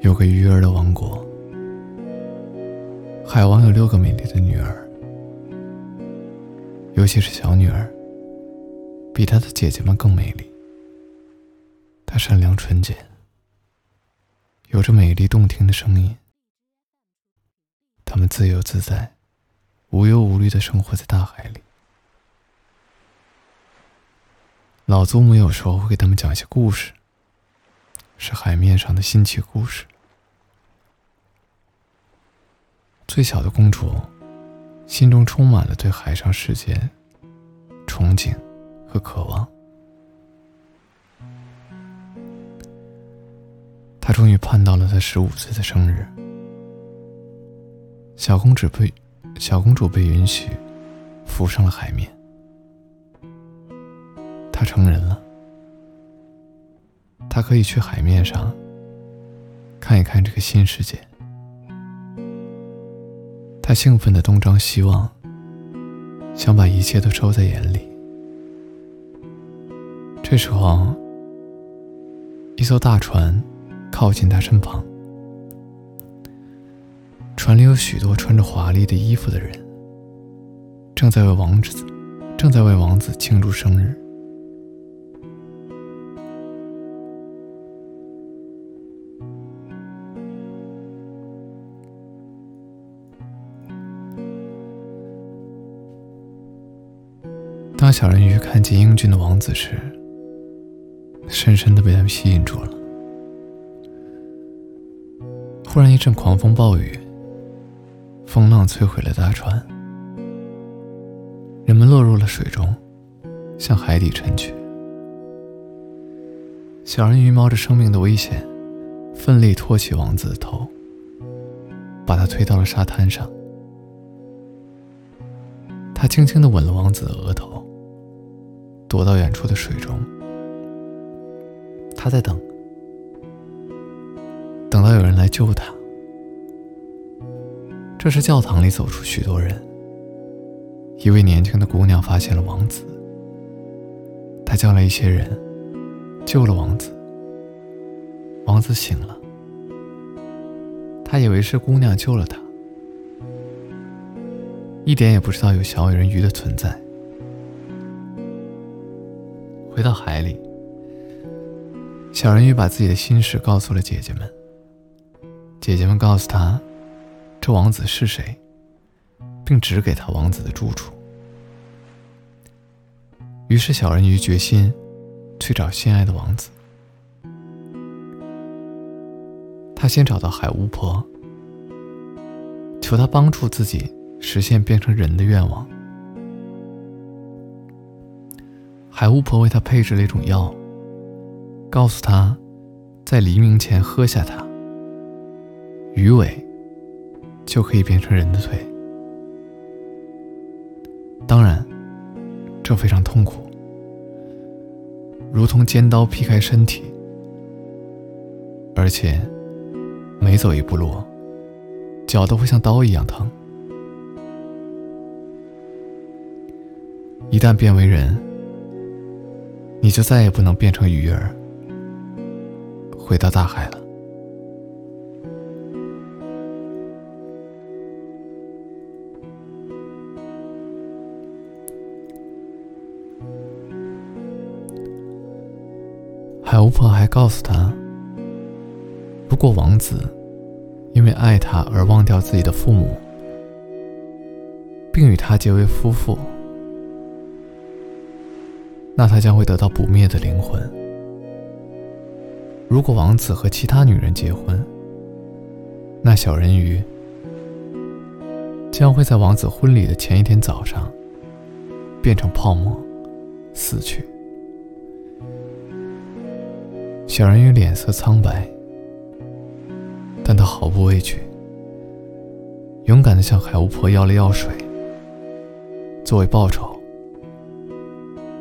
有个鱼儿的王国，海王有六个美丽的女儿，尤其是小女儿，比她的姐姐们更美丽。她善良纯洁，有着美丽动听的声音。她们自由自在，无忧无虑的生活在大海里。老祖母有时候会给他们讲一些故事。是海面上的新奇故事。最小的公主，心中充满了对海上世界憧憬和渴望。她终于盼到了她十五岁的生日。小公主被小公主被允许浮上了海面。她成人了。他可以去海面上看一看这个新世界。他兴奋的东张西望，想把一切都收在眼里。这时候，一艘大船靠近他身旁，船里有许多穿着华丽的衣服的人，正在为王子正在为王子庆祝生日。当小人鱼看见英俊的王子时，深深的被他们吸引住了。忽然一阵狂风暴雨，风浪摧毁了大船，人们落入了水中，向海底沉去。小人鱼冒着生命的危险，奋力托起王子的头，把他推到了沙滩上。他轻轻的吻了王子的额头。躲到远处的水中，他在等，等到有人来救他。这时，教堂里走出许多人。一位年轻的姑娘发现了王子，她叫来一些人，救了王子。王子醒了，他以为是姑娘救了他，一点也不知道有小人鱼的存在。回到海里，小人鱼把自己的心事告诉了姐姐们。姐姐们告诉他，这王子是谁，并指给他王子的住处。于是，小人鱼决心去找心爱的王子。他先找到海巫婆，求她帮助自己实现变成人的愿望。海巫婆为他配置了一种药，告诉他，在黎明前喝下它，鱼尾就可以变成人的腿。当然，这非常痛苦，如同尖刀劈开身体，而且每走一步路，脚都会像刀一样疼。一旦变为人。你就再也不能变成鱼儿，回到大海了。海巫婆还告诉他，如果王子因为爱她而忘掉自己的父母，并与她结为夫妇。那他将会得到不灭的灵魂。如果王子和其他女人结婚，那小人鱼将会在王子婚礼的前一天早上变成泡沫死去。小人鱼脸色苍白，但他毫不畏惧，勇敢地向海巫婆要了药水，作为报酬。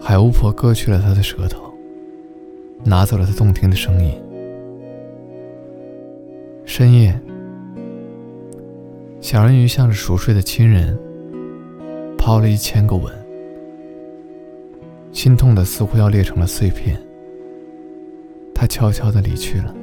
海巫婆割去了他的舌头，拿走了他动听的声音。深夜，小人鱼向着熟睡的亲人抛了一千个吻，心痛的似乎要裂成了碎片。他悄悄的离去了。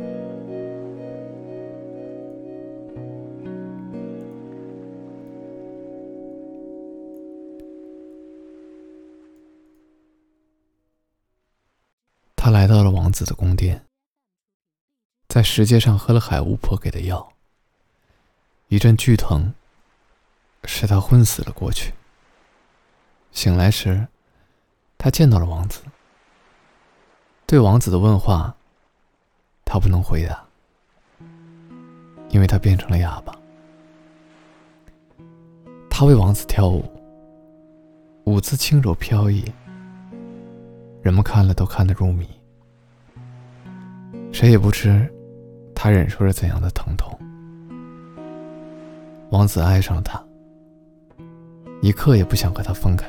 来到了王子的宫殿，在石阶上喝了海巫婆给的药。一阵剧疼，使他昏死了过去。醒来时，他见到了王子。对王子的问话，他不能回答，因为他变成了哑巴。他为王子跳舞，舞姿轻柔飘逸，人们看了都看得入迷。谁也不知他忍受着怎样的疼痛。王子爱上了他，一刻也不想和他分开。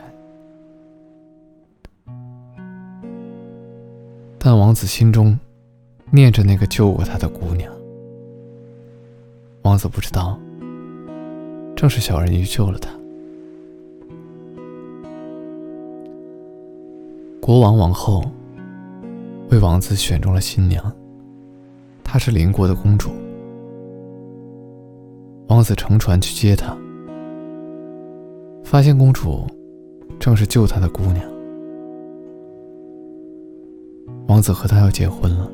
但王子心中念着那个救过他的姑娘。王子不知道，正是小人鱼救了他。国王、王后为王子选中了新娘，她是邻国的公主。王子乘船去接她，发现公主正是救他的姑娘。王子和她要结婚了，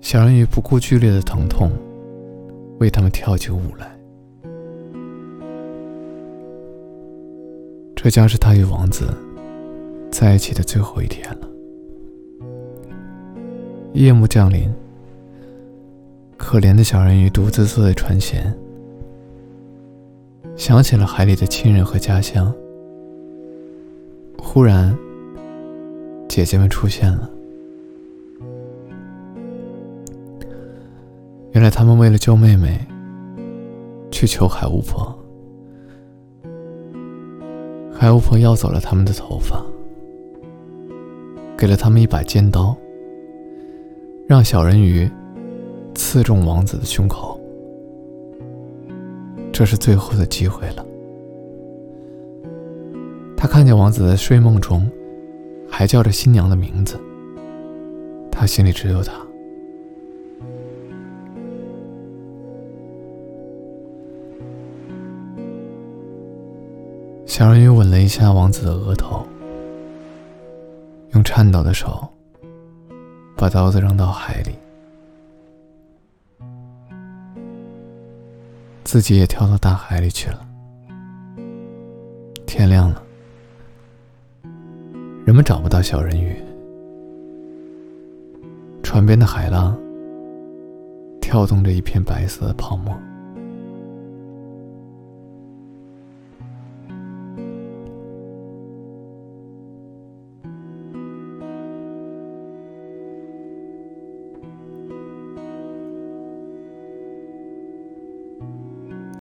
小人鱼不顾剧烈的疼痛，为他们跳起舞来。这将是他与王子在一起的最后一天了。夜幕降临，可怜的小人鱼独自坐在船舷，想起了海里的亲人和家乡。忽然。姐姐们出现了。原来他们为了救妹妹，去求海巫婆。海巫婆要走了他们的头发，给了他们一把尖刀，让小人鱼刺中王子的胸口。这是最后的机会了。他看见王子在睡梦中。还叫着新娘的名字，他心里只有她。小人鱼吻了一下王子的额头，用颤抖的手把刀子扔到海里，自己也跳到大海里去了。天亮了。人们找不到小人鱼，船边的海浪跳动着一片白色的泡沫。